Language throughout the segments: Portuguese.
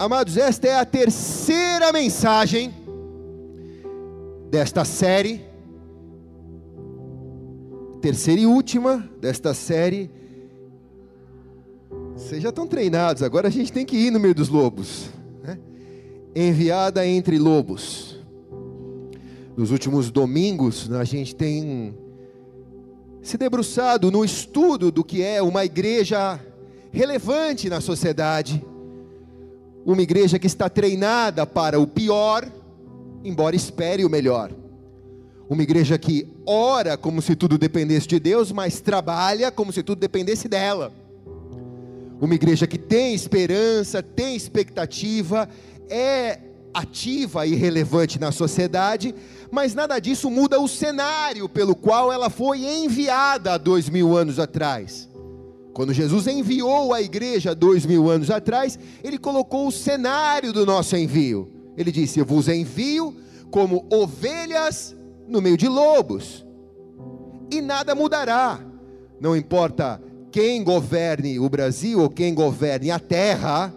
Amados, esta é a terceira mensagem desta série, terceira e última desta série. Vocês já estão treinados, agora a gente tem que ir no meio dos lobos. Né? Enviada entre lobos. Nos últimos domingos, a gente tem se debruçado no estudo do que é uma igreja relevante na sociedade, uma igreja que está treinada para o pior, embora espere o melhor. Uma igreja que ora como se tudo dependesse de Deus, mas trabalha como se tudo dependesse dela. Uma igreja que tem esperança, tem expectativa, é ativa e relevante na sociedade, mas nada disso muda o cenário pelo qual ela foi enviada há dois mil anos atrás. Quando Jesus enviou a igreja dois mil anos atrás, ele colocou o cenário do nosso envio. Ele disse: Eu vos envio como ovelhas no meio de lobos, e nada mudará, não importa quem governe o Brasil ou quem governe a terra,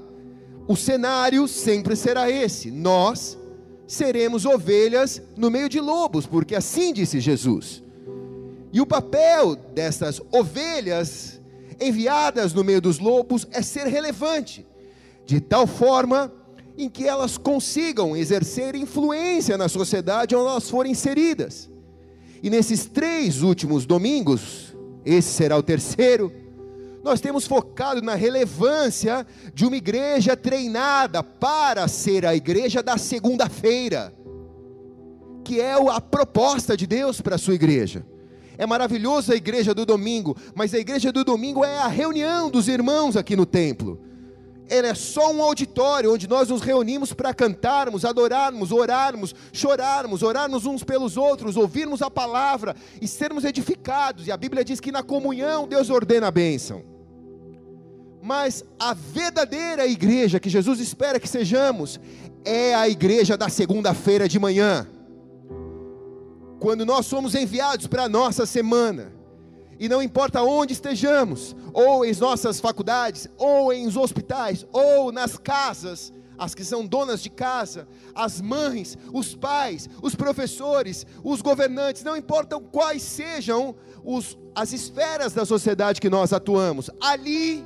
o cenário sempre será esse: nós seremos ovelhas no meio de lobos, porque assim disse Jesus. E o papel dessas ovelhas enviadas no meio dos lobos é ser relevante, de tal forma em que elas consigam exercer influência na sociedade onde elas forem inseridas. E nesses três últimos domingos, esse será o terceiro, nós temos focado na relevância de uma igreja treinada para ser a igreja da segunda-feira, que é a proposta de Deus para a sua igreja. É maravilhoso a igreja do domingo, mas a igreja do domingo é a reunião dos irmãos aqui no templo. Ela é só um auditório onde nós nos reunimos para cantarmos, adorarmos, orarmos, chorarmos, orarmos uns pelos outros, ouvirmos a palavra e sermos edificados. E a Bíblia diz que na comunhão Deus ordena a bênção. Mas a verdadeira igreja que Jesus espera que sejamos é a igreja da segunda-feira de manhã quando nós somos enviados para a nossa semana, e não importa onde estejamos, ou em nossas faculdades, ou em hospitais, ou nas casas, as que são donas de casa, as mães, os pais, os professores, os governantes, não importam quais sejam os, as esferas da sociedade que nós atuamos, ali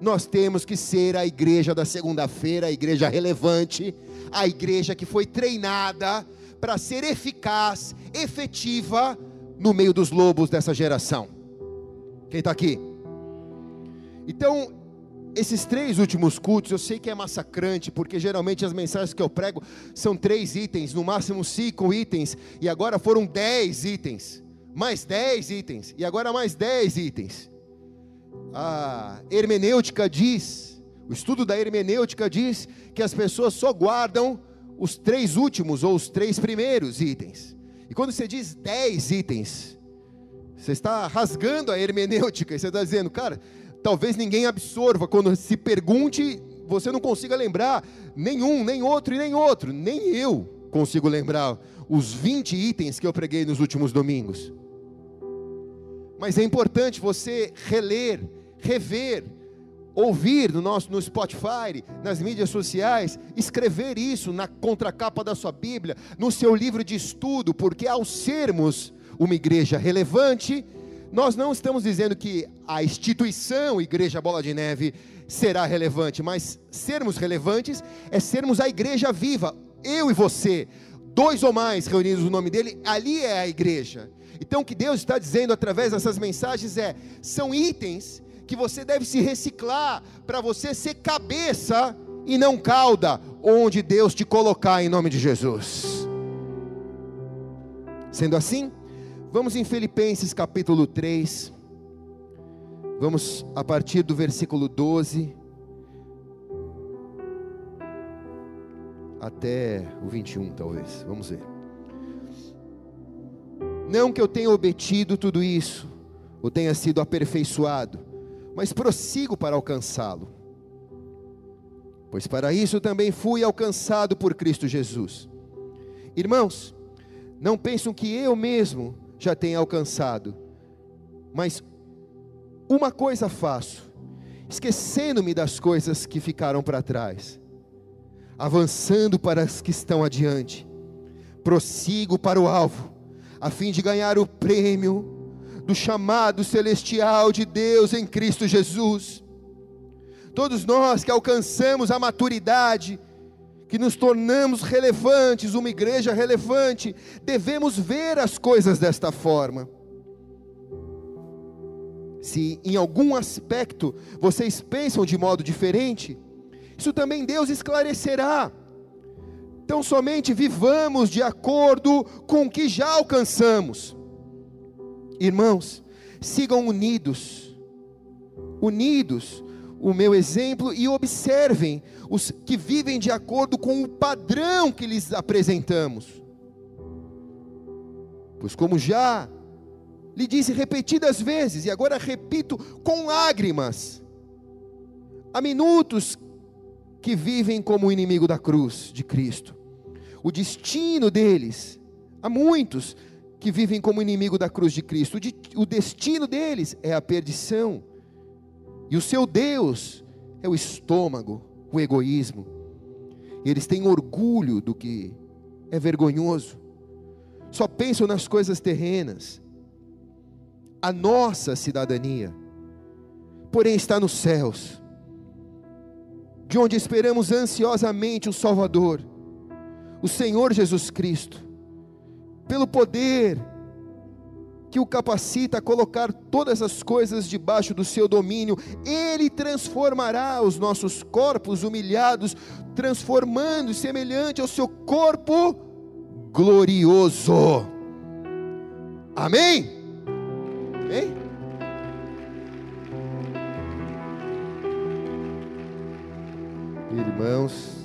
nós temos que ser a igreja da segunda-feira, a igreja relevante, a igreja que foi treinada para ser eficaz, efetiva no meio dos lobos dessa geração. Quem está aqui? Então, esses três últimos cultos, eu sei que é massacrante, porque geralmente as mensagens que eu prego são três itens, no máximo cinco itens, e agora foram dez itens, mais dez itens, e agora mais dez itens. A hermenêutica diz, o estudo da hermenêutica diz que as pessoas só guardam os três últimos ou os três primeiros itens. E quando você diz dez itens, você está rasgando a hermenêutica, e você está dizendo, cara, talvez ninguém absorva, quando se pergunte, você não consiga lembrar nenhum, nem outro e nem outro, nem eu consigo lembrar os 20 itens que eu preguei nos últimos domingos. Mas é importante você reler, rever, ouvir no nosso no Spotify, nas mídias sociais, escrever isso na contracapa da sua Bíblia, no seu livro de estudo, porque ao sermos uma igreja relevante, nós não estamos dizendo que a instituição Igreja Bola de Neve será relevante, mas sermos relevantes é sermos a igreja viva, eu e você, dois ou mais reunidos no nome dele, ali é a igreja. Então o que Deus está dizendo através dessas mensagens é: são itens que você deve se reciclar para você ser cabeça e não cauda, onde Deus te colocar em nome de Jesus. Sendo assim, vamos em Filipenses capítulo 3, vamos a partir do versículo 12 até o 21, talvez. Vamos ver. Não que eu tenha obtido tudo isso, ou tenha sido aperfeiçoado, mas prossigo para alcançá-lo. Pois para isso também fui alcançado por Cristo Jesus. Irmãos, não pensam que eu mesmo já tenha alcançado, mas uma coisa faço, esquecendo-me das coisas que ficaram para trás, avançando para as que estão adiante. Prossigo para o alvo, a fim de ganhar o prêmio do chamado celestial de Deus em Cristo Jesus. Todos nós que alcançamos a maturidade, que nos tornamos relevantes, uma igreja relevante, devemos ver as coisas desta forma. Se em algum aspecto vocês pensam de modo diferente, isso também Deus esclarecerá. Então, somente vivamos de acordo com o que já alcançamos. Irmãos, sigam unidos, unidos, o meu exemplo e observem os que vivem de acordo com o padrão que lhes apresentamos. Pois, como já lhe disse repetidas vezes, e agora repito com lágrimas, há minutos que vivem como o inimigo da cruz de Cristo. O destino deles, há muitos que vivem como inimigo da cruz de Cristo. O destino deles é a perdição. E o seu Deus é o estômago, o egoísmo. Eles têm orgulho do que é vergonhoso. Só pensam nas coisas terrenas. A nossa cidadania, porém, está nos céus de onde esperamos ansiosamente o Salvador, o Senhor Jesus Cristo, pelo poder que o capacita a colocar todas as coisas debaixo do seu domínio, Ele transformará os nossos corpos humilhados, transformando semelhante ao seu corpo glorioso. Amém? Amém? Irmãos,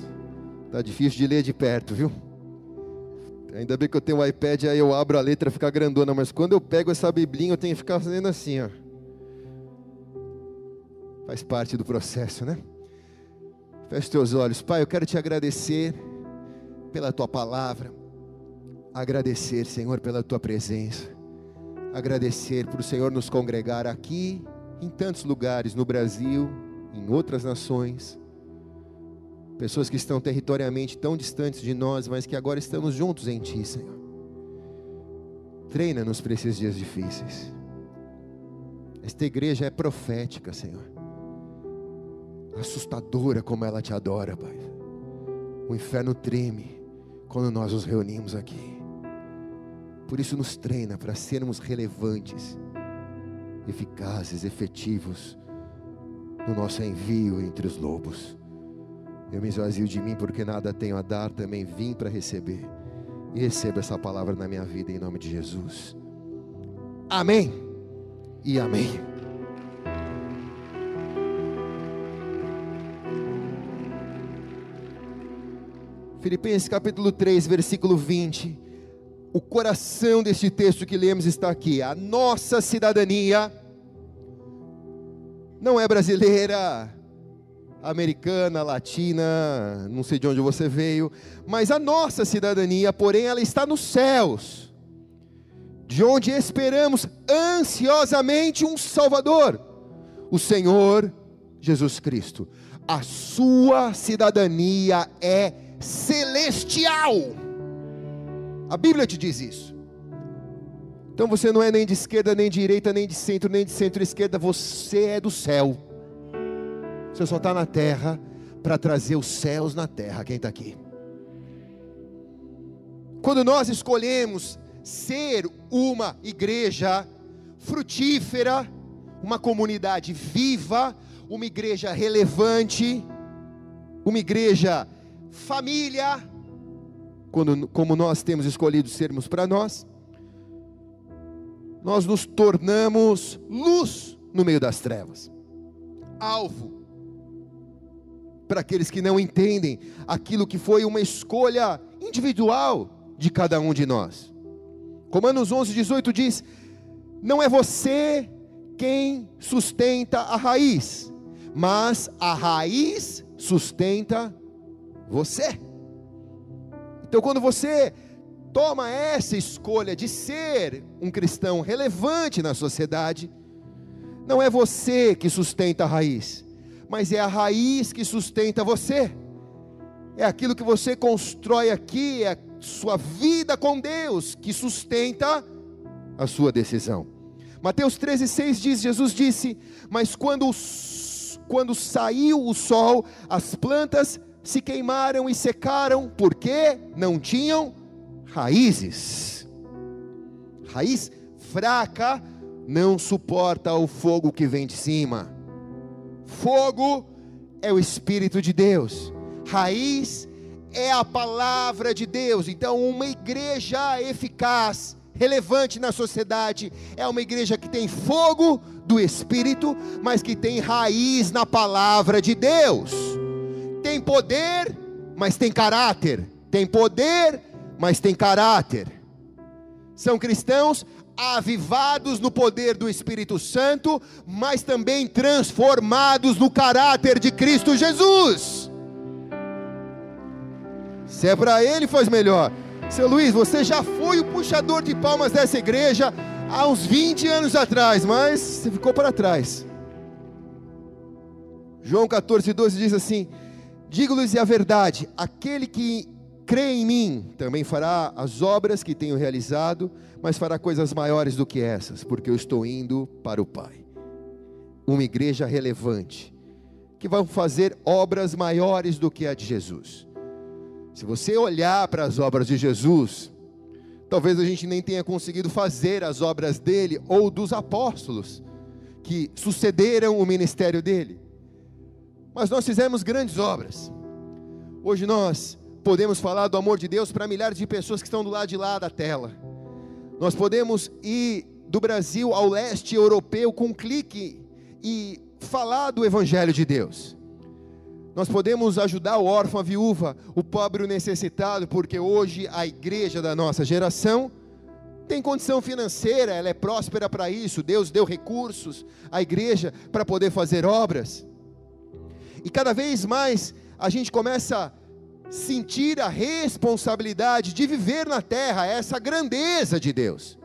tá difícil de ler de perto, viu? Ainda bem que eu tenho um iPad, aí eu abro a letra, fica grandona, mas quando eu pego essa biblinha, eu tenho que ficar fazendo assim, ó. Faz parte do processo, né? Feche teus olhos. Pai, eu quero te agradecer pela tua palavra. Agradecer, Senhor, pela tua presença. Agradecer por o Senhor nos congregar aqui, em tantos lugares, no Brasil, em outras nações Pessoas que estão territorialmente tão distantes de nós, mas que agora estamos juntos em Ti, Senhor. Treina-nos para esses dias difíceis. Esta igreja é profética, Senhor. Assustadora como ela te adora, Pai. O inferno treme quando nós nos reunimos aqui. Por isso, nos treina para sermos relevantes, eficazes, efetivos no nosso envio entre os lobos. Eu me esvazio de mim porque nada tenho a dar, também vim para receber. E receba essa palavra na minha vida em nome de Jesus. Amém e amém. Filipenses capítulo 3, versículo 20. O coração deste texto que lemos está aqui. A nossa cidadania não é brasileira, americana, latina, não sei de onde você veio, mas a nossa cidadania, porém, ela está nos céus, de onde esperamos ansiosamente um Salvador, o Senhor Jesus Cristo. A sua cidadania é celestial. A Bíblia te diz isso. Então você não é nem de esquerda, nem de direita, nem de centro, nem de centro-esquerda, você é do céu. Você só está na terra para trazer os céus na terra. Quem está aqui? Quando nós escolhemos ser uma igreja frutífera, uma comunidade viva, uma igreja relevante, uma igreja família, quando, como nós temos escolhido sermos para nós, nós nos tornamos luz no meio das trevas, alvo para aqueles que não entendem aquilo que foi uma escolha individual de cada um de nós. Romanos 11, 18 diz: Não é você quem sustenta a raiz, mas a raiz sustenta você. Então, quando você toma essa escolha de ser um cristão relevante na sociedade, não é você que sustenta a raiz, mas é a raiz que sustenta você. é aquilo que você constrói aqui, é a sua vida com Deus que sustenta a sua decisão. Mateus 13,6 diz: Jesus disse, mas quando, quando saiu o sol, as plantas se queimaram e secaram, porque não tinham raízes. Raiz fraca não suporta o fogo que vem de cima. Fogo é o Espírito de Deus, raiz é a palavra de Deus. Então, uma igreja eficaz, relevante na sociedade, é uma igreja que tem fogo do Espírito, mas que tem raiz na palavra de Deus. Tem poder, mas tem caráter. Tem poder, mas tem caráter. São cristãos avivados no poder do Espírito Santo, mas também transformados no caráter de Cristo Jesus. Se é para ele, faz melhor. Seu Luiz, você já foi o puxador de palmas dessa igreja há uns 20 anos atrás, mas você ficou para trás. João 14, 12 diz assim: Digo-lhes a verdade, aquele que crê em mim também fará as obras que tenho realizado, mas fará coisas maiores do que essas, porque eu estou indo para o Pai. Uma igreja relevante, que vai fazer obras maiores do que a de Jesus. Se você olhar para as obras de Jesus, talvez a gente nem tenha conseguido fazer as obras dele ou dos apóstolos que sucederam o ministério dele. Mas nós fizemos grandes obras. Hoje nós podemos falar do amor de Deus para milhares de pessoas que estão do lado de lá da tela. Nós podemos ir do Brasil ao leste europeu com um clique e falar do Evangelho de Deus. Nós podemos ajudar o órfão, a viúva, o pobre, o necessitado, porque hoje a igreja da nossa geração tem condição financeira, ela é próspera para isso. Deus deu recursos à igreja para poder fazer obras. E cada vez mais a gente começa a sentir a responsabilidade de viver na terra essa grandeza de Deus.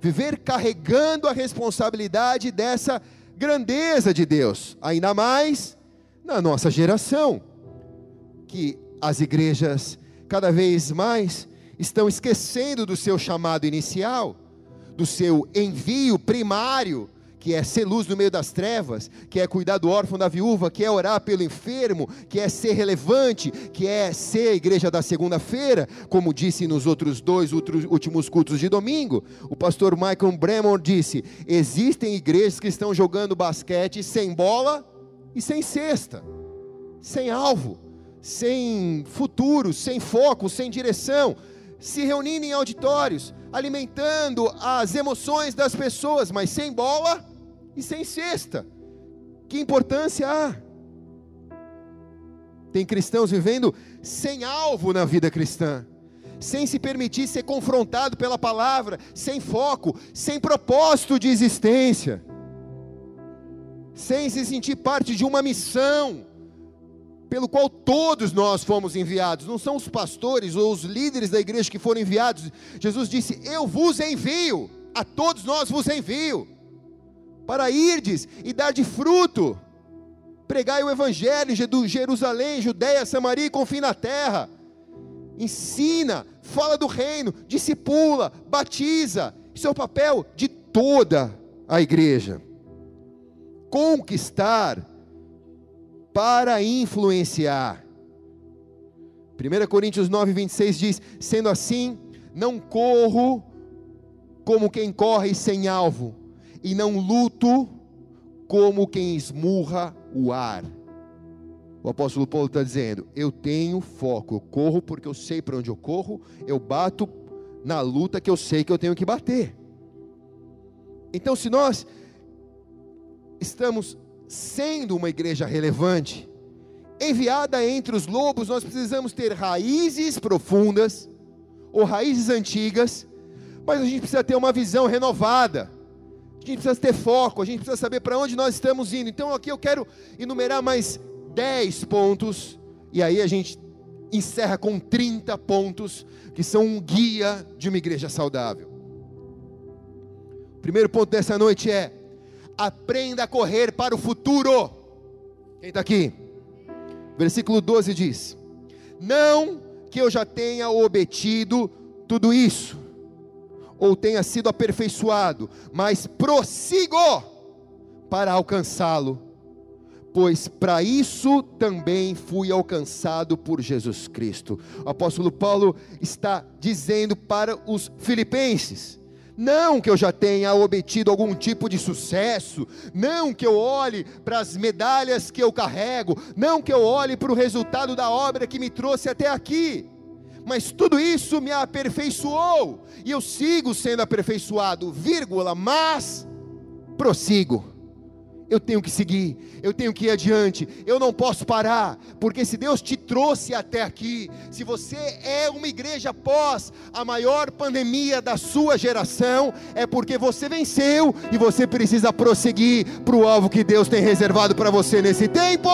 Viver carregando a responsabilidade dessa grandeza de Deus, ainda mais na nossa geração, que as igrejas cada vez mais estão esquecendo do seu chamado inicial, do seu envio primário que é ser luz no meio das trevas, que é cuidar do órfão da viúva, que é orar pelo enfermo, que é ser relevante, que é ser a igreja da segunda-feira, como disse nos outros dois últimos cultos de domingo. O pastor Michael Bremont disse: existem igrejas que estão jogando basquete sem bola e sem cesta, sem alvo, sem futuro, sem foco, sem direção, se reunindo em auditórios, alimentando as emoções das pessoas, mas sem bola e sem cesta. Que importância há? Tem cristãos vivendo sem alvo na vida cristã, sem se permitir ser confrontado pela palavra, sem foco, sem propósito de existência, sem se sentir parte de uma missão pelo qual todos nós fomos enviados. Não são os pastores ou os líderes da igreja que foram enviados. Jesus disse: Eu vos envio, a todos nós vos envio para irdes e dar de fruto. Pregai o evangelho de Jerusalém, Judéia, Samaria e confim na terra. Ensina, fala do reino, discipula, batiza. Isso é o papel de toda a igreja. Conquistar para influenciar. 1 Coríntios 9, 26 diz: Sendo assim, não corro como quem corre sem alvo, e não luto como quem esmurra o ar. O apóstolo Paulo está dizendo: Eu tenho foco, eu corro porque eu sei para onde eu corro, eu bato na luta que eu sei que eu tenho que bater. Então, se nós estamos sendo uma igreja relevante, enviada entre os lobos, nós precisamos ter raízes profundas ou raízes antigas, mas a gente precisa ter uma visão renovada. A gente precisa ter foco, a gente precisa saber para onde nós estamos indo. Então aqui eu quero enumerar mais 10 pontos, e aí a gente encerra com 30 pontos, que são um guia de uma igreja saudável. O primeiro ponto dessa noite é: aprenda a correr para o futuro. Quem está aqui? Versículo 12 diz: Não que eu já tenha obtido tudo isso, ou tenha sido aperfeiçoado, mas prossigo para alcançá-lo, pois para isso também fui alcançado por Jesus Cristo. O apóstolo Paulo está dizendo para os filipenses: não que eu já tenha obtido algum tipo de sucesso, não que eu olhe para as medalhas que eu carrego, não que eu olhe para o resultado da obra que me trouxe até aqui, mas tudo isso me aperfeiçoou, e eu sigo sendo aperfeiçoado, vírgula, mas prossigo eu tenho que seguir, eu tenho que ir adiante, eu não posso parar, porque se Deus te trouxe até aqui, se você é uma igreja pós a maior pandemia da sua geração, é porque você venceu e você precisa prosseguir para o alvo que Deus tem reservado para você nesse tempo.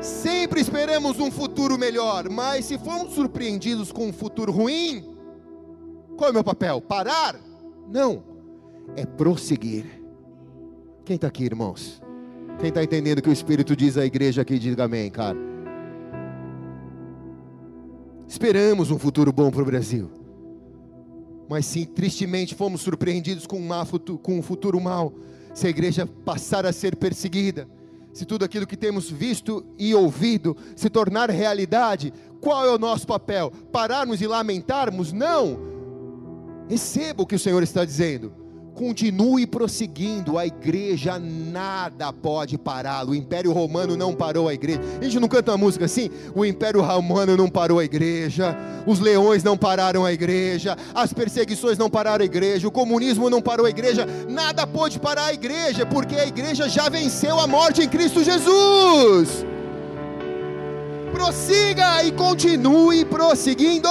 Sempre esperamos um futuro melhor, mas se formos surpreendidos com um futuro ruim, qual é o meu papel? Parar? Não, é prosseguir. Quem está aqui, irmãos? Quem está entendendo o que o Espírito diz à igreja aqui, diga amém, cara. Esperamos um futuro bom para o Brasil. Mas sim, tristemente fomos surpreendidos com um, futuro, com um futuro mau. Se a igreja passar a ser perseguida, se tudo aquilo que temos visto e ouvido se tornar realidade, qual é o nosso papel? Pararmos e lamentarmos? Não Receba o que o Senhor está dizendo. Continue prosseguindo, a igreja nada pode pará-lo. O Império Romano não parou a igreja. A gente não canta uma música assim? O Império Romano não parou a igreja, os leões não pararam a igreja, as perseguições não pararam a igreja, o comunismo não parou a igreja, nada pode parar a igreja, porque a igreja já venceu a morte em Cristo Jesus. Prossiga e continue prosseguindo.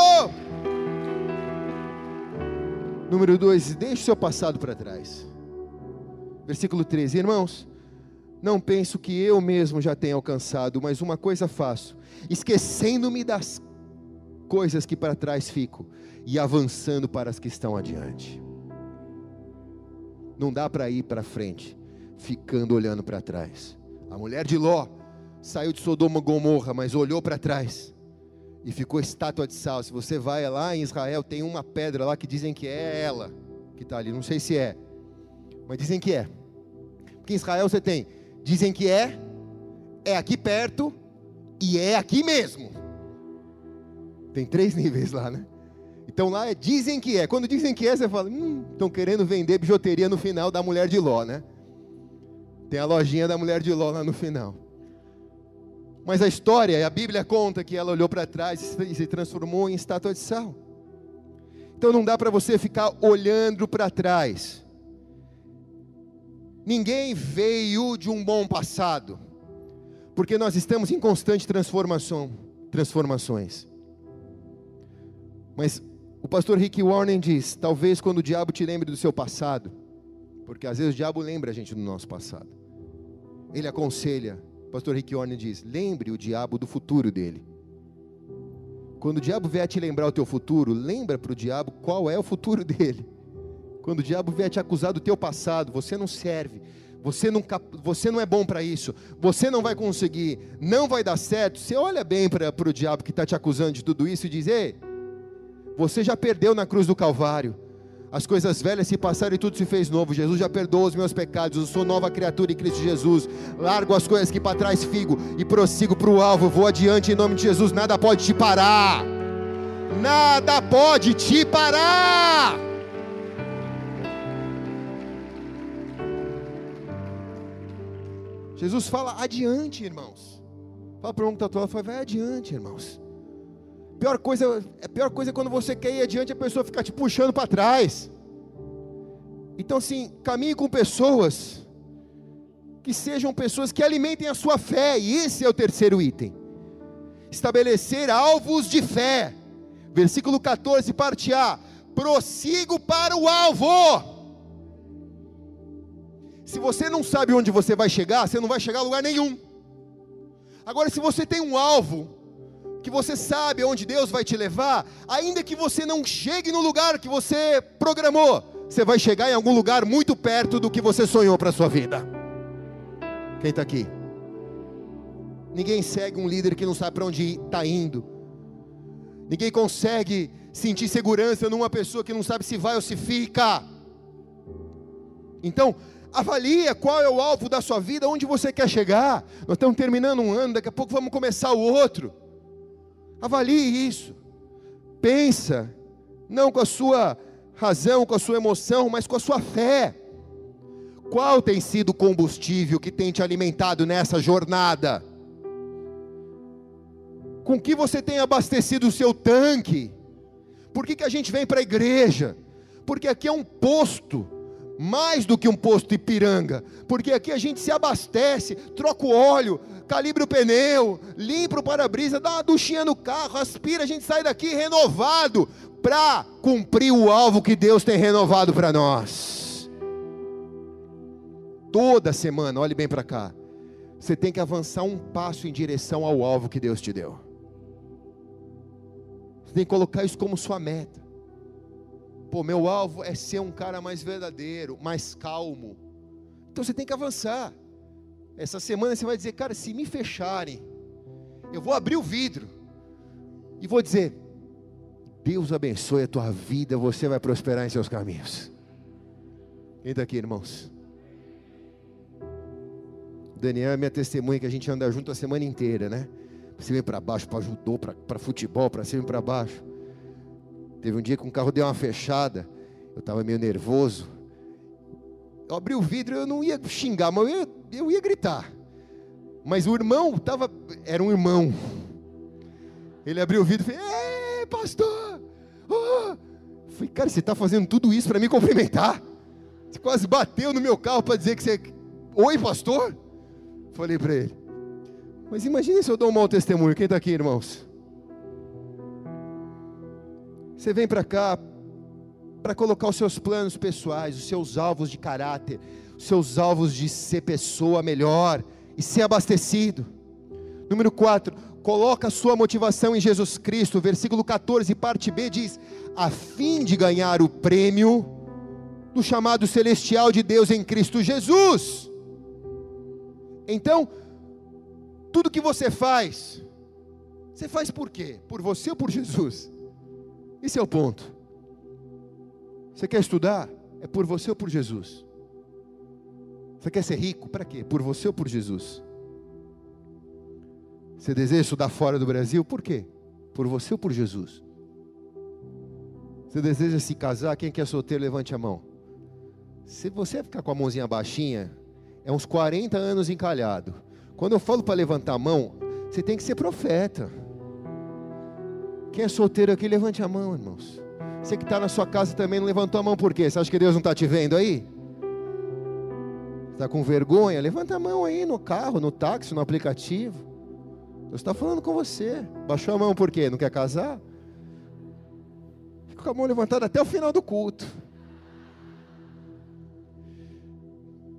Número 2, deixe seu passado para trás. Versículo 13, irmãos, não penso que eu mesmo já tenha alcançado, mas uma coisa faço, esquecendo-me das coisas que para trás fico e avançando para as que estão adiante. Não dá para ir para frente, ficando olhando para trás. A mulher de Ló saiu de Sodoma e Gomorra, mas olhou para trás e ficou estátua de sal. Se você vai lá em Israel, tem uma pedra lá que dizem que é ela que está ali. Não sei se é, mas dizem que é. Porque em Israel você tem, dizem que é, é aqui perto e é aqui mesmo. Tem três níveis lá, né? Então lá é dizem que é. Quando dizem que é, você fala, hum, estão querendo vender bijuteria no final da mulher de Ló, né? Tem a lojinha da mulher de Ló lá no final. Mas a história, a Bíblia conta que ela olhou para trás e se transformou em estátua de sal. Então não dá para você ficar olhando para trás. Ninguém veio de um bom passado, porque nós estamos em constante transformação, transformações. Mas o pastor Rick Warren diz: talvez quando o diabo te lembre do seu passado, porque às vezes o diabo lembra a gente do nosso passado. Ele aconselha pastor Rick Warren diz: lembre o diabo do futuro dele. Quando o diabo vier te lembrar o teu futuro, lembra para o diabo qual é o futuro dele. Quando o diabo vier te acusar do teu passado, você não serve, você não, você não é bom para isso, você não vai conseguir, não vai dar certo. Você olha bem para o diabo que está te acusando de tudo isso e diz: Ei, você já perdeu na cruz do Calvário. As coisas velhas se passaram e tudo se fez novo. Jesus já perdoou os meus pecados. Eu sou nova criatura em Cristo Jesus. Largo as coisas que para trás fico e prossigo para o alvo. Vou adiante em nome de Jesus. Nada pode te parar. Nada pode te parar. Jesus fala adiante, irmãos. Fala para o irmão que está vai adiante, irmãos. Pior coisa, a pior coisa é quando você quer ir adiante e a pessoa fica te puxando para trás. Então, assim, caminhe com pessoas que sejam pessoas que alimentem a sua fé, e esse é o terceiro item. Estabelecer alvos de fé. Versículo 14, parte A. Prossigo para o alvo. Se você não sabe onde você vai chegar, você não vai chegar a lugar nenhum. Agora, se você tem um alvo, que você sabe onde Deus vai te levar, ainda que você não chegue no lugar que você programou, você vai chegar em algum lugar muito perto do que você sonhou para a sua vida. Quem está aqui? Ninguém segue um líder que não sabe para onde está indo. Ninguém consegue sentir segurança numa pessoa que não sabe se vai ou se fica. Então, avalia qual é o alvo da sua vida, onde você quer chegar. Nós estamos terminando um ano, daqui a pouco vamos começar o outro. Avalie isso. Pensa, não com a sua razão, com a sua emoção, mas com a sua fé. Qual tem sido o combustível que tem te alimentado nessa jornada? Com que você tem abastecido o seu tanque? Por que, que a gente vem para a igreja? Porque aqui é um posto, mais do que um posto Ipiranga, porque aqui a gente se abastece, troca o óleo, calibra o pneu, limpa o para-brisa, dá uma duchinha no carro, aspira, a gente sai daqui renovado para cumprir o alvo que Deus tem renovado para nós. Toda semana, olhe bem para cá, você tem que avançar um passo em direção ao alvo que Deus te deu. Você tem que colocar isso como sua meta. Pô, meu alvo é ser um cara mais verdadeiro, mais calmo. Então você tem que avançar. Essa semana você vai dizer, cara, se me fecharem, eu vou abrir o vidro e vou dizer: Deus abençoe a tua vida, você vai prosperar em seus caminhos. Está aqui, irmãos? Daniel é minha testemunha que a gente anda junto a semana inteira, né? Para cima e para baixo, para judô, para futebol, para cima e para baixo. Teve um dia que um carro deu uma fechada, eu estava meio nervoso. Eu abri o vidro, eu não ia xingar, mas eu ia, eu ia gritar. Mas o irmão estava, era um irmão. Ele abriu o vidro e falou: pastor! Oh! Falei, cara, você está fazendo tudo isso para me cumprimentar? Você quase bateu no meu carro para dizer que você. Oi, pastor? Falei para ele. Mas imagine se eu dou um mau testemunho. Quem está aqui, irmãos? Você vem para cá para colocar os seus planos pessoais, os seus alvos de caráter, seus alvos de ser pessoa melhor e ser abastecido. Número 4, coloca sua motivação em Jesus Cristo. Versículo 14, parte B diz: a fim de ganhar o prêmio do chamado celestial de Deus em Cristo Jesus. Então, tudo que você faz, você faz por quê? Por você ou por Jesus? Esse é o ponto. Você quer estudar? É por você ou por Jesus? Você quer ser rico? Para quê? Por você ou por Jesus? Você deseja estudar fora do Brasil? Por quê? Por você ou por Jesus? Você deseja se casar? Quem quer solteiro, levante a mão. Se você ficar com a mãozinha baixinha, é uns 40 anos encalhado. Quando eu falo para levantar a mão, você tem que ser profeta. Quem é solteiro aqui, levante a mão, irmãos. Você que está na sua casa também não levantou a mão por quê? Você acha que Deus não está te vendo aí? Está com vergonha? Levanta a mão aí no carro, no táxi, no aplicativo. Deus está falando com você. Baixou a mão por quê? Não quer casar? Fica com a mão levantada até o final do culto.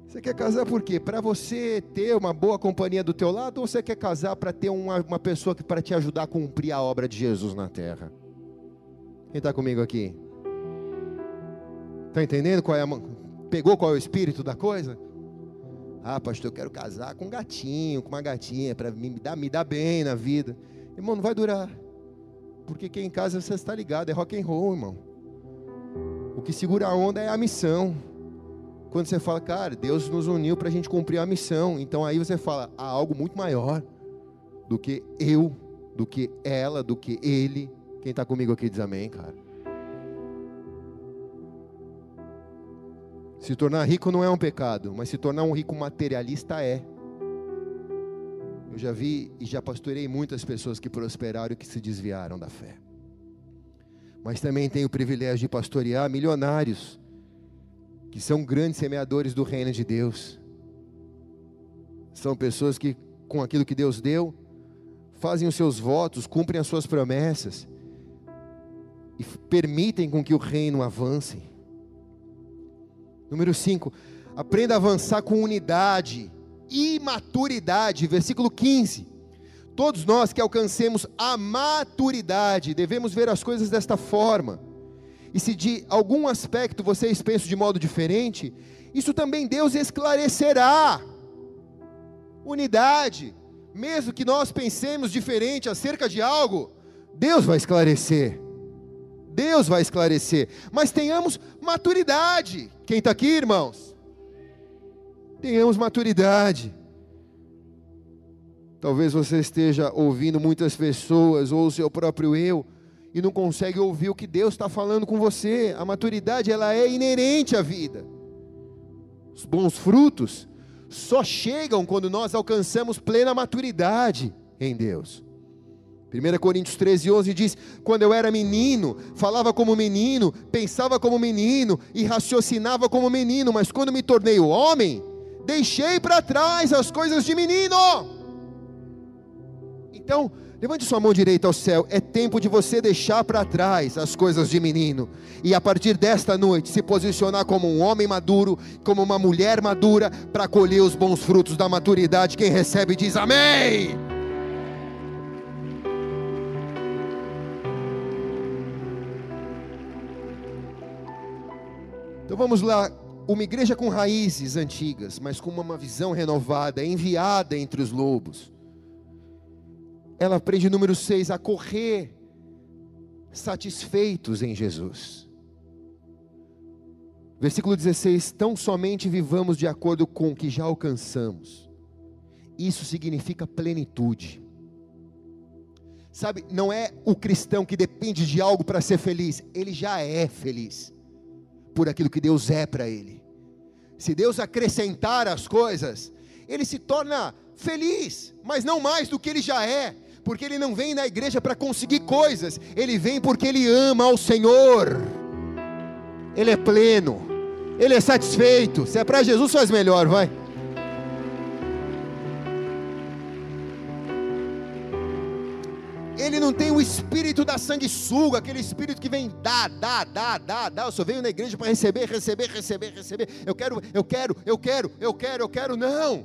Você quer casar por quê? Para você ter uma boa companhia do teu lado ou você quer casar para ter uma, uma pessoa que para te ajudar a cumprir a obra de Jesus na terra? Quem está comigo aqui? Está entendendo qual é a, pegou qual é o espírito da coisa? Ah, pastor, eu quero casar com um gatinho, com uma gatinha para me dar, me dar bem na vida. Irmão, não vai durar. Porque quem em casa você está ligado, é rock and roll, irmão. O que segura a onda é a missão. Quando você fala, cara, Deus nos uniu para a gente cumprir a missão. Então aí você fala, há algo muito maior do que eu, do que ela, do que ele. Quem está comigo aqui diz amém, cara. Se tornar rico não é um pecado, mas se tornar um rico materialista é. Eu já vi e já pastorei muitas pessoas que prosperaram e que se desviaram da fé. Mas também tenho o privilégio de pastorear milionários que são grandes semeadores do reino de Deus. São pessoas que, com aquilo que Deus deu, fazem os seus votos, cumprem as suas promessas e permitem com que o reino avance. Número 5, aprenda a avançar com unidade e maturidade, versículo 15. Todos nós que alcancemos a maturidade, devemos ver as coisas desta forma e se de algum aspecto vocês pensam de modo diferente, isso também Deus esclarecerá. unidade. Mesmo que nós pensemos diferente acerca de algo, Deus vai esclarecer. Deus vai esclarecer. Mas tenhamos maturidade. Quem está aqui, irmãos? Tenhamos maturidade. Talvez você esteja ouvindo muitas pessoas ou o seu próprio eu e não consegue ouvir o que Deus está falando com você. A maturidade ela é inerente à vida. Os bons frutos só chegam quando nós alcançamos plena maturidade em Deus. 1 Coríntios 13, 11 diz: Quando eu era menino, falava como menino, pensava como menino e raciocinava como menino, mas quando me tornei homem, deixei para trás as coisas de menino. Então, levante sua mão direita ao céu. É tempo de você deixar para trás as coisas de menino e a partir desta noite se posicionar como um homem maduro, como uma mulher madura para colher os bons frutos da maturidade. Quem recebe diz amém. Vamos lá, uma igreja com raízes antigas, mas com uma visão renovada, enviada entre os lobos. Ela aprende, número 6, a correr satisfeitos em Jesus. Versículo 16: Tão somente vivamos de acordo com o que já alcançamos. Isso significa plenitude. Sabe, não é o cristão que depende de algo para ser feliz, ele já é feliz por aquilo que Deus é para ele. Se Deus acrescentar as coisas, ele se torna feliz, mas não mais do que ele já é, porque ele não vem na igreja para conseguir coisas, ele vem porque ele ama ao Senhor. Ele é pleno, ele é satisfeito. Se é para Jesus, faz melhor, vai. Não tem o espírito da sanguessuga, aquele espírito que vem dá, dá, dá, dá, dá. Eu só venho na igreja para receber, receber, receber, receber. Eu quero, eu quero, eu quero, eu quero, eu quero. Não.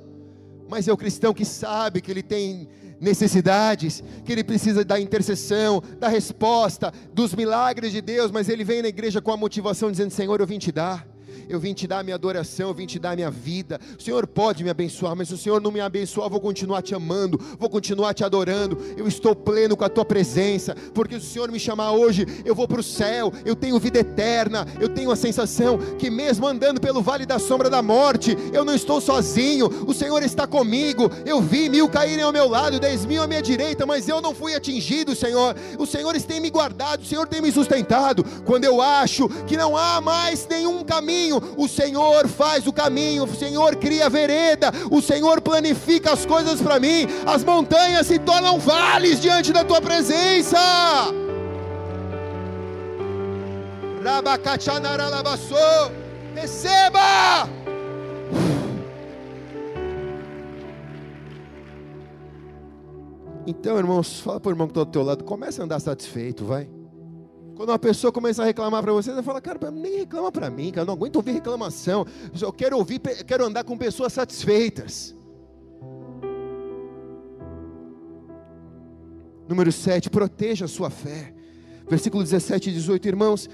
Mas é o cristão que sabe que ele tem necessidades, que ele precisa da intercessão, da resposta, dos milagres de Deus, mas ele vem na igreja com a motivação dizendo: Senhor, eu vim te dar eu vim te dar a minha adoração, eu vim te dar a minha vida. O Senhor pode me abençoar, mas se o Senhor não me abençoar, eu vou continuar te amando, vou continuar te adorando. Eu estou pleno com a tua presença, porque se o Senhor me chamar hoje, eu vou para o céu, eu tenho vida eterna, eu tenho a sensação que mesmo andando pelo vale da sombra da morte, eu não estou sozinho, o Senhor está comigo. Eu vi mil caírem ao meu lado, dez mil à minha direita, mas eu não fui atingido, Senhor. O Senhor tem me guardado, o Senhor tem me sustentado. Quando eu acho que não há mais nenhum caminho, caminho, o Senhor faz o caminho, o Senhor cria a vereda, o Senhor planifica as coisas para mim, as montanhas se tornam vales diante da tua presença. Receba! Então, irmãos, fala para o irmão que está do teu lado, começa a andar satisfeito, vai. Quando uma pessoa começa a reclamar para você, você fala, cara, nem reclama para mim, cara, não aguento ouvir reclamação. Eu quero ouvir, quero andar com pessoas satisfeitas. Número 7, proteja a sua fé. Versículo 17 e 18, irmãos,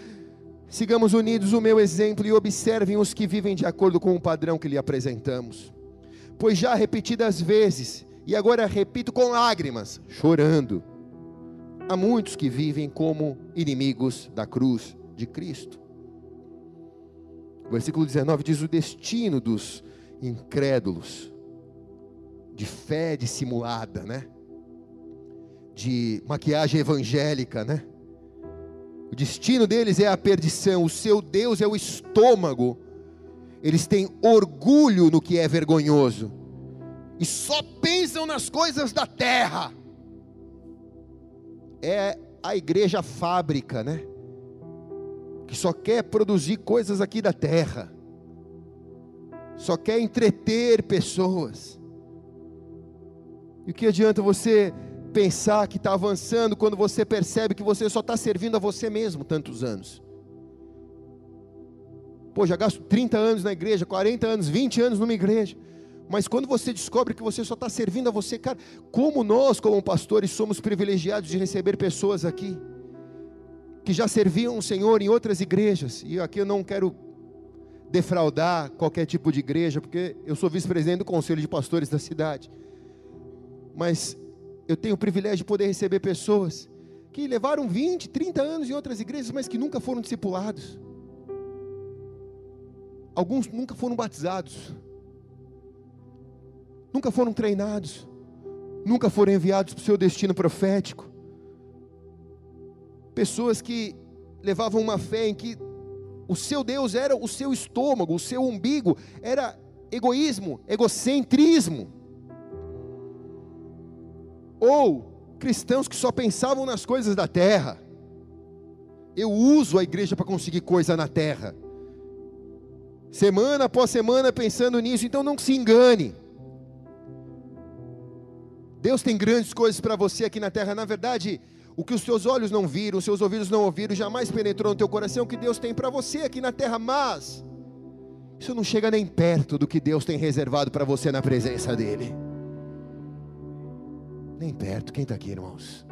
sigamos unidos o meu exemplo e observem os que vivem de acordo com o padrão que lhe apresentamos. Pois já repetidas vezes, e agora repito com lágrimas, chorando, há muitos que vivem como inimigos da cruz de Cristo. O versículo 19 diz: o destino dos incrédulos, de fé dissimulada, né? De maquiagem evangélica, né? O destino deles é a perdição, o seu Deus é o estômago. Eles têm orgulho no que é vergonhoso e só pensam nas coisas da terra é a igreja fábrica, né? Que só quer produzir coisas aqui da terra, só quer entreter pessoas. E o que adianta você pensar que está avançando quando você percebe que você só está servindo a você mesmo tantos anos? Pô, já gasto 30 anos na igreja, 40 anos, 20 anos numa igreja. Mas quando você descobre que você só está servindo a você, cara, como nós, como pastores, somos privilegiados de receber pessoas aqui que já serviam o Senhor em outras igrejas, e aqui eu não quero defraudar qualquer tipo de igreja, porque eu sou vice-presidente do conselho de pastores da cidade. Mas eu tenho o privilégio de poder receber pessoas que levaram 20, 30 anos em outras igrejas, mas que nunca foram discipulados. Alguns nunca foram batizados, nunca foram treinados, nunca foram enviados para o seu destino profético. Pessoas que levavam uma fé em que o seu Deus era o seu estômago, o seu umbigo, era egoísmo, egocentrismo. Ou cristãos que só pensavam nas coisas da terra. Eu uso a igreja para conseguir coisa na terra. Semana após semana pensando nisso, então não se engane. Deus tem grandes coisas para você aqui na terra. Na verdade, o que os seus olhos não viram, os seus ouvidos não ouviram, jamais penetrou no teu coração, o que Deus tem para você aqui na terra, mas isso não chega nem perto do que Deus tem reservado para você na presença dEle. Nem perto, quem está aqui, irmãos?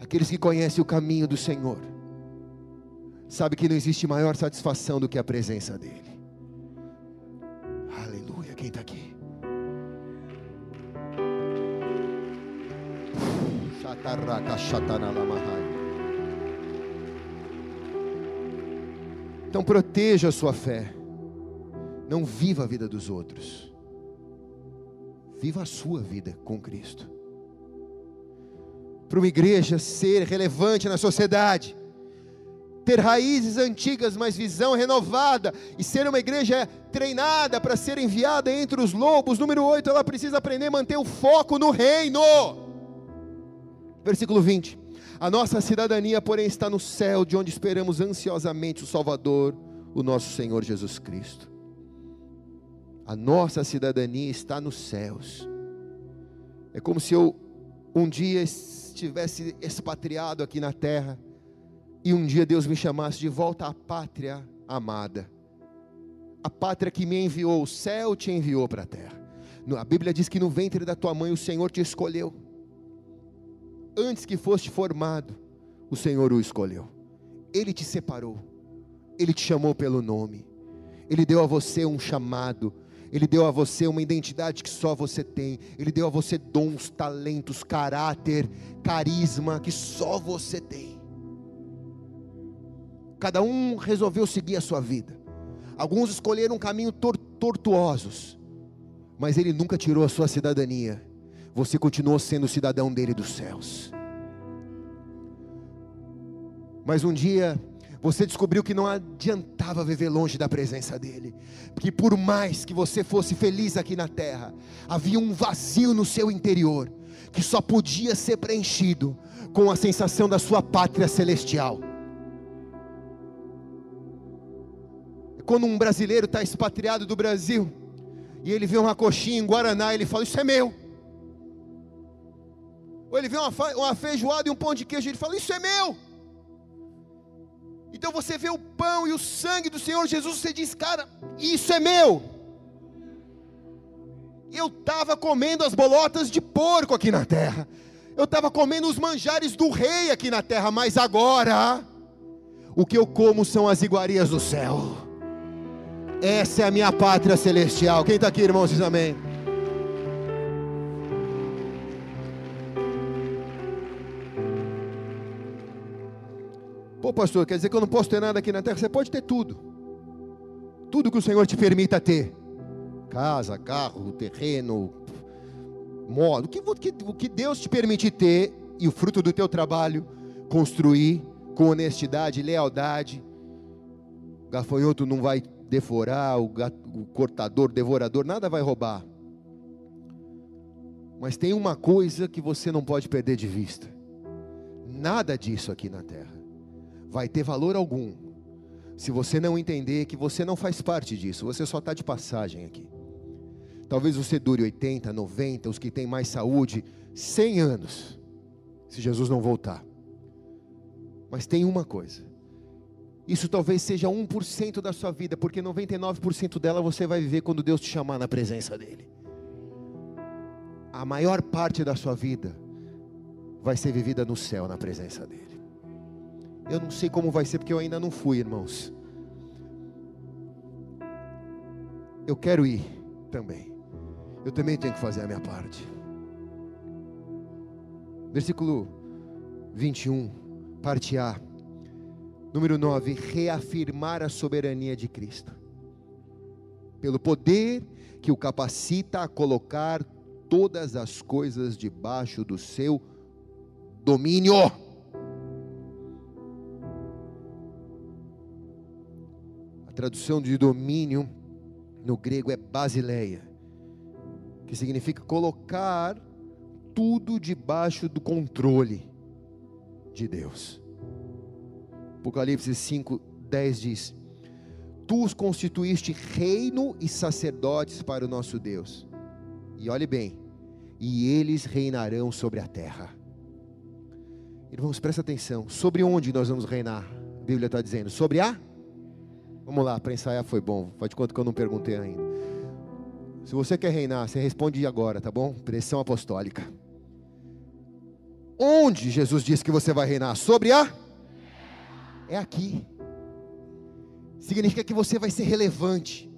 Aqueles que conhecem o caminho do Senhor, sabe que não existe maior satisfação do que a presença dEle. Aleluia, quem está aqui? Então proteja a sua fé. Não viva a vida dos outros. Viva a sua vida com Cristo. Para uma igreja ser relevante na sociedade, ter raízes antigas, mas visão renovada, e ser uma igreja treinada para ser enviada entre os lobos. Número 8, ela precisa aprender a manter o foco no reino. Versículo 20. A nossa cidadania, porém, está no céu, de onde esperamos ansiosamente o Salvador, o nosso Senhor Jesus Cristo. A nossa cidadania está nos céus. É como se eu um dia estivesse expatriado aqui na terra e um dia Deus me chamasse de volta à pátria amada. A pátria que me enviou, o céu te enviou para a terra. A Bíblia diz que no ventre da tua mãe o Senhor te escolheu antes que foste formado, o Senhor o escolheu. Ele te separou. Ele te chamou pelo nome. Ele deu a você um chamado. Ele deu a você uma identidade que só você tem. Ele deu a você dons, talentos, caráter, carisma que só você tem. Cada um resolveu seguir a sua vida. Alguns escolheram um caminho tor tortuosos, mas ele nunca tirou a sua cidadania você continuou sendo cidadão dele dos céus. Mas um dia você descobriu que não adiantava viver longe da presença dele, porque por mais que você fosse feliz aqui na terra, havia um vazio no seu interior que só podia ser preenchido com a sensação da sua pátria celestial. Quando um brasileiro está expatriado do Brasil e ele vê uma coxinha em Guaraná, ele fala: Isso é meu. Ou ele vê uma, uma feijoada e um pão de queijo, ele fala: Isso é meu. Então você vê o pão e o sangue do Senhor Jesus, você diz: Cara, isso é meu. Eu estava comendo as bolotas de porco aqui na terra. Eu estava comendo os manjares do rei aqui na terra, mas agora o que eu como são as iguarias do céu. Essa é a minha pátria celestial. Quem está aqui, irmãos, diz amém. Pô, pastor, quer dizer que eu não posso ter nada aqui na terra? Você pode ter tudo. Tudo que o Senhor te permita ter: casa, carro, terreno, modo. O que, o que Deus te permite ter e o fruto do teu trabalho, construir com honestidade, lealdade. O gafanhoto não vai devorar, o, gato, o cortador, devorador, nada vai roubar. Mas tem uma coisa que você não pode perder de vista: nada disso aqui na terra vai ter valor algum se você não entender que você não faz parte disso, você só está de passagem aqui. Talvez você dure 80, 90, os que têm mais saúde, 100 anos, se Jesus não voltar. Mas tem uma coisa: isso talvez seja 1% da sua vida, porque 99% dela você vai viver quando Deus te chamar na presença dEle. A maior parte da sua vida vai ser vivida no céu, na presença dEle. Eu não sei como vai ser, porque eu ainda não fui, irmãos. eu quero ir também. Eu também tenho que fazer a minha parte. Versículo 21, parte A. Número 9, reafirmar a soberania de Cristo. Pelo poder que o capacita a colocar todas as coisas debaixo do seu domínio. Tradução de domínio no grego é basileia, que significa colocar tudo debaixo do controle de Deus. Apocalipse 5, 10 diz: Tu os constituíste reino e sacerdotes para o nosso Deus. E olhe bem, e eles reinarão sobre a terra. Irmãos, presta atenção. Sobre onde nós vamos reinar? A Bíblia está dizendo. Sobre a? Vamos lá, para ensaiar foi bom. Faz de conta que eu não perguntei ainda. Se você quer reinar, você responde agora, tá bom? Pressão apostólica. Onde Jesus disse que você vai reinar? Sobre a? É aqui. Significa que você vai ser relevante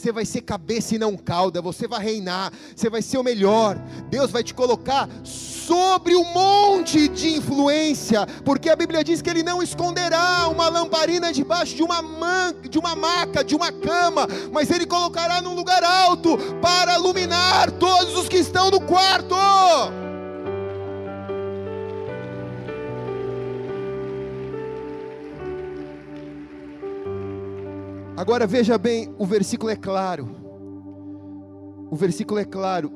você vai ser cabeça e não cauda, você vai reinar, você vai ser o melhor. Deus vai te colocar sobre um monte de influência, porque a Bíblia diz que Ele não esconderá uma lamparina debaixo de uma, man, de uma maca, de uma cama, mas Ele colocará num lugar alto para iluminar todos os que estão no quarto. Agora veja bem, o versículo é claro. O versículo é claro.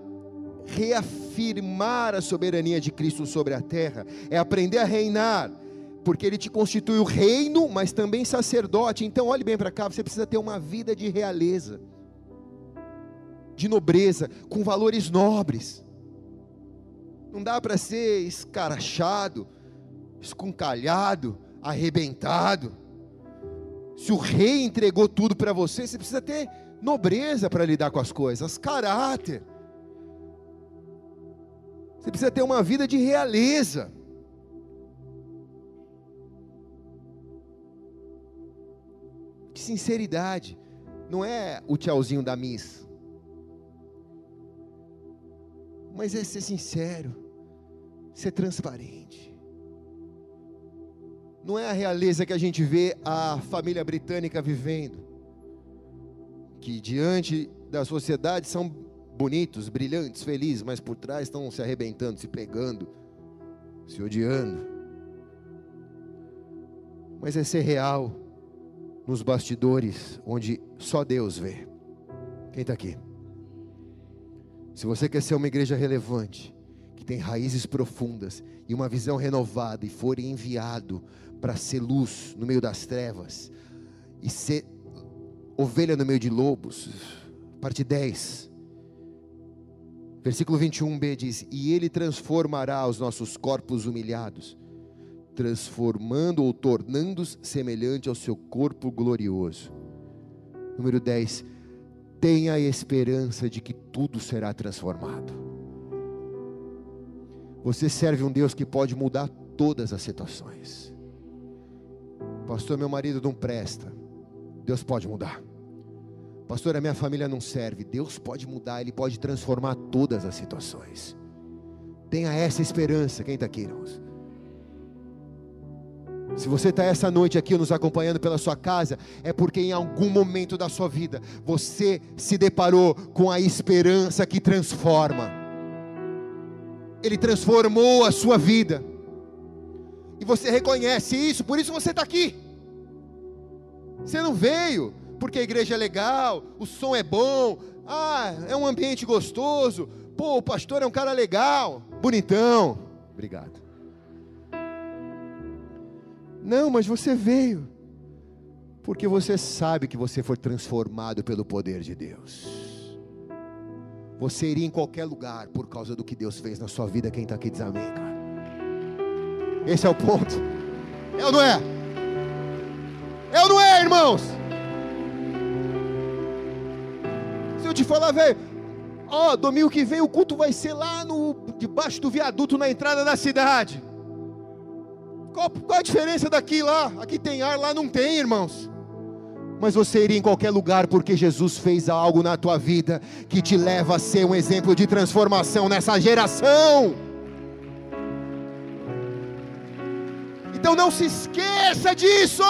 Reafirmar a soberania de Cristo sobre a terra é aprender a reinar, porque ele te constitui o reino, mas também sacerdote. Então, olhe bem para cá, você precisa ter uma vida de realeza, de nobreza, com valores nobres. Não dá para ser escarachado, escuncalhado, arrebentado. Se o rei entregou tudo para você, você precisa ter nobreza para lidar com as coisas, caráter. Você precisa ter uma vida de realeza. De sinceridade. Não é o tchauzinho da miss. Mas é ser sincero, ser transparente não é a realeza que a gente vê a família britânica vivendo, que diante da sociedade são bonitos, brilhantes, felizes, mas por trás estão se arrebentando, se pegando, se odiando. Mas é ser real nos bastidores, onde só Deus vê. Quem está aqui? Se você quer ser uma igreja relevante, que tem raízes profundas e uma visão renovada, e for enviado para ser luz no meio das trevas e ser ovelha no meio de lobos. Parte 10. Versículo 21b diz: E ele transformará os nossos corpos humilhados, transformando ou tornando-os semelhante ao seu corpo glorioso. Número 10. Tenha a esperança de que tudo será transformado. Você serve um Deus que pode mudar todas as situações. Pastor, meu marido não presta. Deus pode mudar. Pastor, a minha família não serve. Deus pode mudar, Ele pode transformar todas as situações. Tenha essa esperança. Quem está aqui, irmãos? Se você está essa noite aqui nos acompanhando pela sua casa, é porque em algum momento da sua vida você se deparou com a esperança que transforma. Ele transformou a sua vida. E você reconhece isso, por isso você está aqui. Você não veio porque a igreja é legal, o som é bom, ah, é um ambiente gostoso, pô, o pastor é um cara legal, bonitão. Obrigado. Não, mas você veio porque você sabe que você foi transformado pelo poder de Deus. Você iria em qualquer lugar por causa do que Deus fez na sua vida. Quem está aqui diz amém, cara. Esse é o ponto. É ou não é? É ou não é, irmãos? Se eu te falar, velho, ó, domingo que vem o culto vai ser lá no debaixo do viaduto na entrada da cidade. Qual, qual a diferença daqui lá? Aqui tem ar, lá não tem, irmãos. mas você iria em qualquer lugar porque Jesus fez algo na tua vida que te leva a ser um exemplo de transformação nessa geração. Então não se esqueça disso.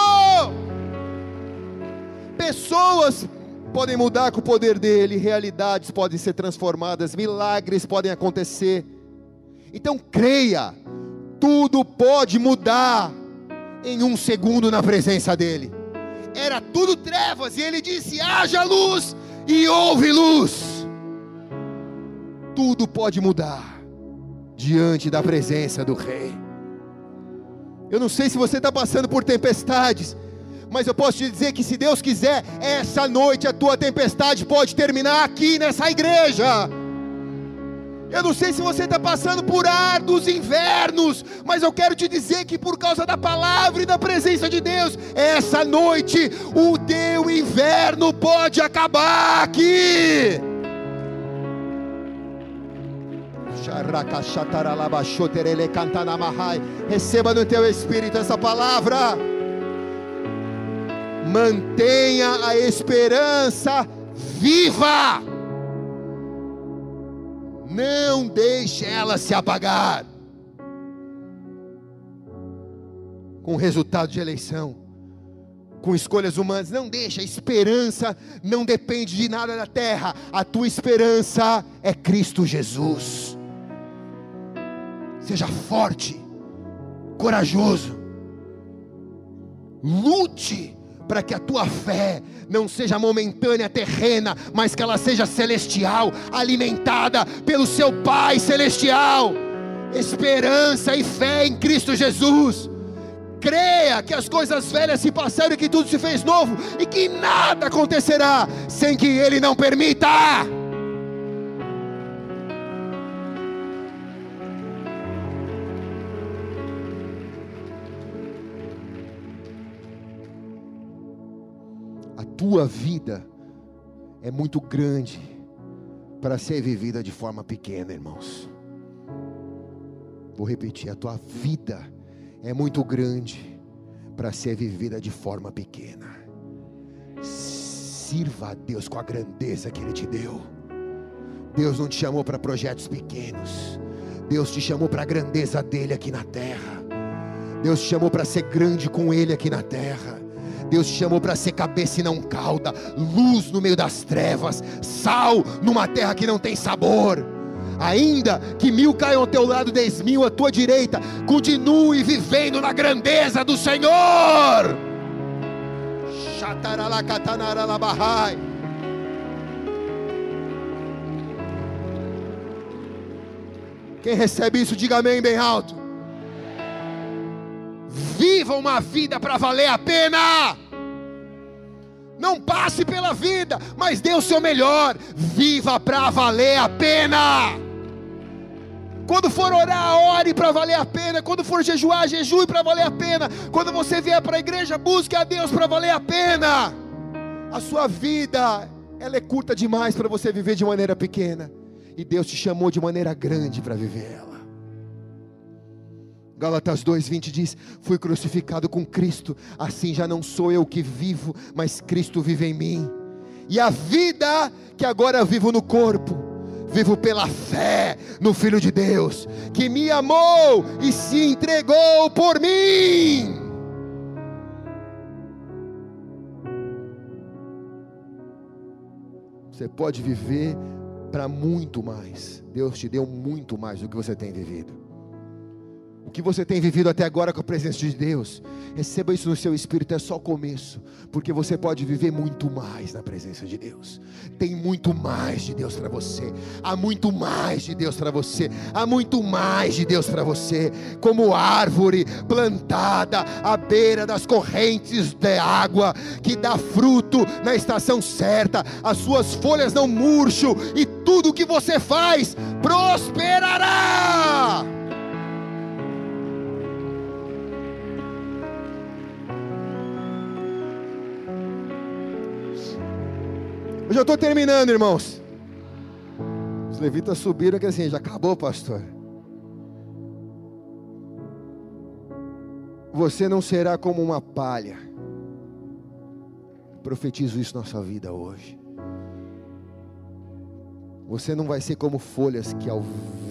Pessoas podem mudar com o poder dele, realidades podem ser transformadas, milagres podem acontecer. Então creia, tudo pode mudar em um segundo na presença dele. Era tudo trevas, e ele disse: haja luz, e houve luz. Tudo pode mudar diante da presença do Rei. Eu não sei se você está passando por tempestades, mas eu posso te dizer que se Deus quiser, essa noite a tua tempestade pode terminar aqui nessa igreja. Eu não sei se você está passando por árduos invernos, mas eu quero te dizer que por causa da palavra e da presença de Deus, essa noite o teu inverno pode acabar aqui. Receba no teu espírito essa palavra. Mantenha a esperança viva. Não deixe ela se apagar. Com resultado de eleição, com escolhas humanas, não deixa. A esperança não depende de nada da terra. A tua esperança é Cristo Jesus. Seja forte, corajoso, lute para que a tua fé não seja momentânea, terrena, mas que ela seja celestial, alimentada pelo seu Pai celestial. Esperança e fé em Cristo Jesus. Creia que as coisas velhas se passaram e que tudo se fez novo e que nada acontecerá sem que Ele não permita. Tua vida é muito grande para ser vivida de forma pequena, irmãos. Vou repetir: a tua vida é muito grande para ser vivida de forma pequena. Sirva a Deus com a grandeza que Ele te deu. Deus não te chamou para projetos pequenos. Deus te chamou para a grandeza dele aqui na terra. Deus te chamou para ser grande com Ele aqui na terra. Deus te chamou para ser cabeça e não cauda, luz no meio das trevas, sal numa terra que não tem sabor. Ainda que mil caiam ao teu lado, dez mil à tua direita, continue vivendo na grandeza do Senhor. Quem recebe isso, diga amém bem alto. Viva uma vida para valer a pena. Não passe pela vida, mas dê o seu melhor. Viva para valer a pena. Quando for orar, ore para valer a pena. Quando for jejuar, jejue para valer a pena. Quando você vier para a igreja, busque a Deus para valer a pena. A sua vida, ela é curta demais para você viver de maneira pequena. E Deus te chamou de maneira grande para viver ela. Gálatas 2:20 diz: Fui crucificado com Cristo, assim já não sou eu que vivo, mas Cristo vive em mim. E a vida que agora vivo no corpo, vivo pela fé no Filho de Deus, que me amou e se entregou por mim. Você pode viver para muito mais. Deus te deu muito mais do que você tem vivido o que você tem vivido até agora com a presença de Deus, receba isso no seu espírito, é só o começo, porque você pode viver muito mais na presença de Deus. Tem muito mais de Deus para você, há muito mais de Deus para você, há muito mais de Deus para você, como árvore plantada à beira das correntes de água, que dá fruto na estação certa, as suas folhas não murcham e tudo que você faz prosperará. Eu já estou terminando, irmãos. Os levitas subiram que assim, já acabou, pastor. Você não será como uma palha Profetizo isso na sua vida hoje. Você não vai ser como folhas que ao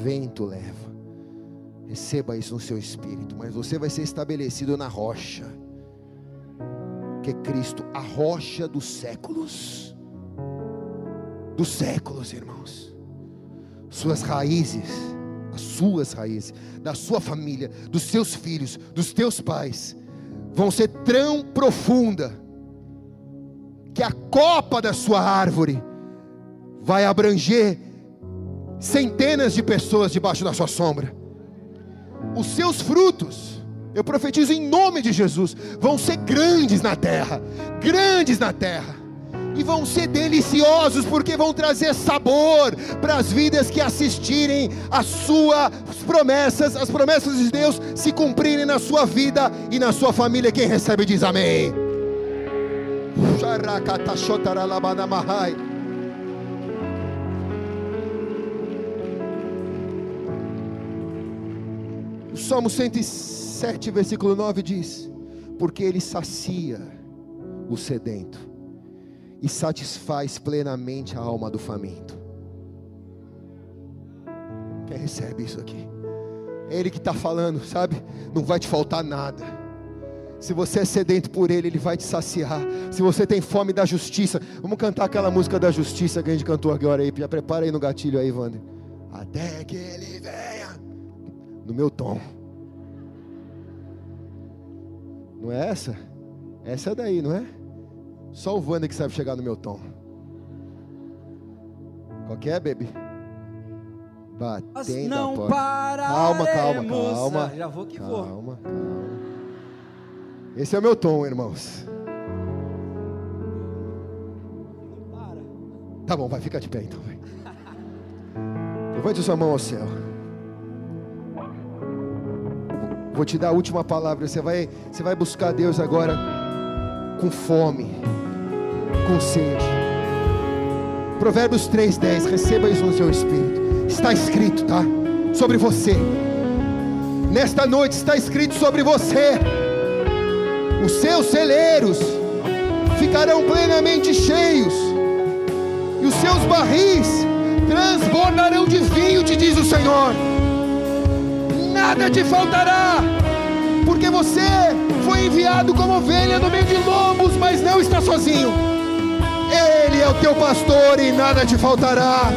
vento leva. Receba isso no seu espírito, mas você vai ser estabelecido na rocha, que é Cristo, a rocha dos séculos. Dos séculos, irmãos. Suas raízes, as suas raízes, da sua família, dos seus filhos, dos teus pais, vão ser tão profunda que a copa da sua árvore vai abranger centenas de pessoas debaixo da sua sombra. Os seus frutos, eu profetizo em nome de Jesus, vão ser grandes na terra, grandes na terra. E vão ser deliciosos, porque vão trazer sabor para as vidas que assistirem as suas promessas, as promessas de Deus se cumprirem na sua vida e na sua família. Quem recebe diz amém. O Salmo 107, versículo 9 diz: Porque Ele sacia o sedento e satisfaz plenamente a alma do faminto. Quem recebe isso aqui? É Ele que está falando, sabe? Não vai te faltar nada. Se você é sedento por Ele, Ele vai te saciar. Se você tem fome da justiça, vamos cantar aquela música da justiça que a gente cantou agora aí. Já prepara aí no gatilho aí, Wander. Até que Ele venha no meu tom. Não é essa? Essa é daí, não é? Só o Wander que sabe chegar no meu tom. Qual que é, baby? Batendo não a porta. Calma, calma, calma. Já vou que calma, vou. Calma, calma. Esse é o meu tom, irmãos. Para. Tá bom, vai ficar de pé então. Vai. Levante sua mão ao céu. Vou te dar a última palavra. Você vai, você vai buscar Deus agora com fome, com sede. Provérbios 3:10. Receba isso no seu espírito. Está escrito, tá? Sobre você. Nesta noite está escrito sobre você. Os seus celeiros ficarão plenamente cheios, e os seus barris transbordarão de vinho, te diz o Senhor. Nada te faltará, porque você foi enviado como ovelha no meio de lobos, mas não está sozinho. Ele é o teu pastor e nada te faltará.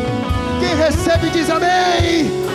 Quem recebe diz amém.